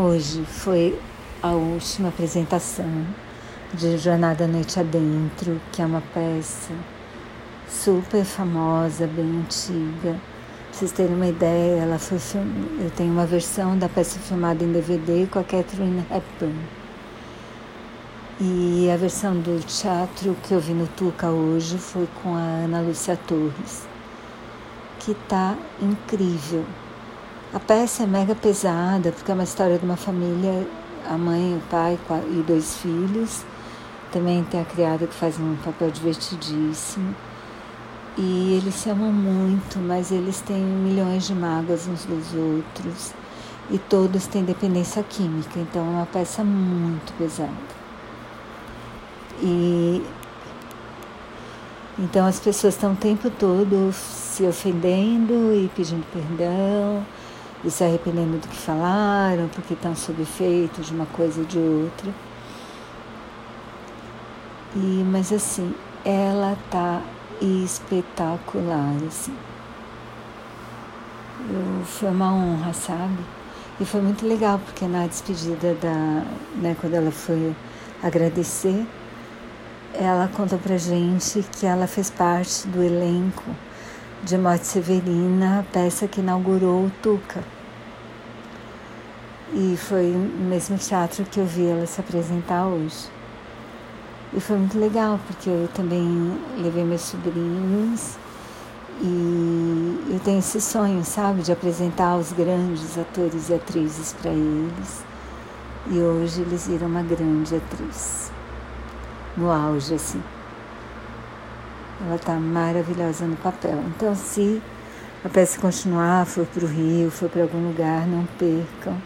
Hoje foi a última apresentação de Jornada Noite Adentro, que é uma peça super famosa, bem antiga. Pra vocês terem uma ideia, ela foi film... eu tenho uma versão da peça filmada em DVD com a Catherine Hepburn. E a versão do teatro que eu vi no Tuca hoje foi com a Ana Lúcia Torres, que tá incrível. A peça é mega pesada, porque é uma história de uma família, a mãe, o pai e dois filhos. Também tem a criada que faz um papel divertidíssimo. E eles se amam muito, mas eles têm milhões de mágoas uns dos outros. E todos têm dependência química, então é uma peça muito pesada. E então as pessoas estão o tempo todo se ofendendo e pedindo perdão e se arrependendo do que falaram, porque estão sob efeito de uma coisa ou de outra. E, mas assim, ela tá espetacular, assim. Eu, foi uma honra, sabe? E foi muito legal, porque na despedida da, né, quando ela foi agradecer, ela conta pra gente que ela fez parte do elenco de Morte Severina, peça que inaugurou o Tuca. E foi no mesmo teatro que eu vi ela se apresentar hoje. E foi muito legal, porque eu também levei meus sobrinhos e eu tenho esse sonho, sabe, de apresentar os grandes atores e atrizes para eles. E hoje eles viram uma grande atriz no auge, assim. Ela está maravilhosa no papel. Então, se a peça continuar, for para o Rio, for para algum lugar, não percam,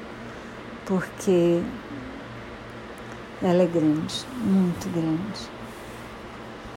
porque ela é grande, muito grande.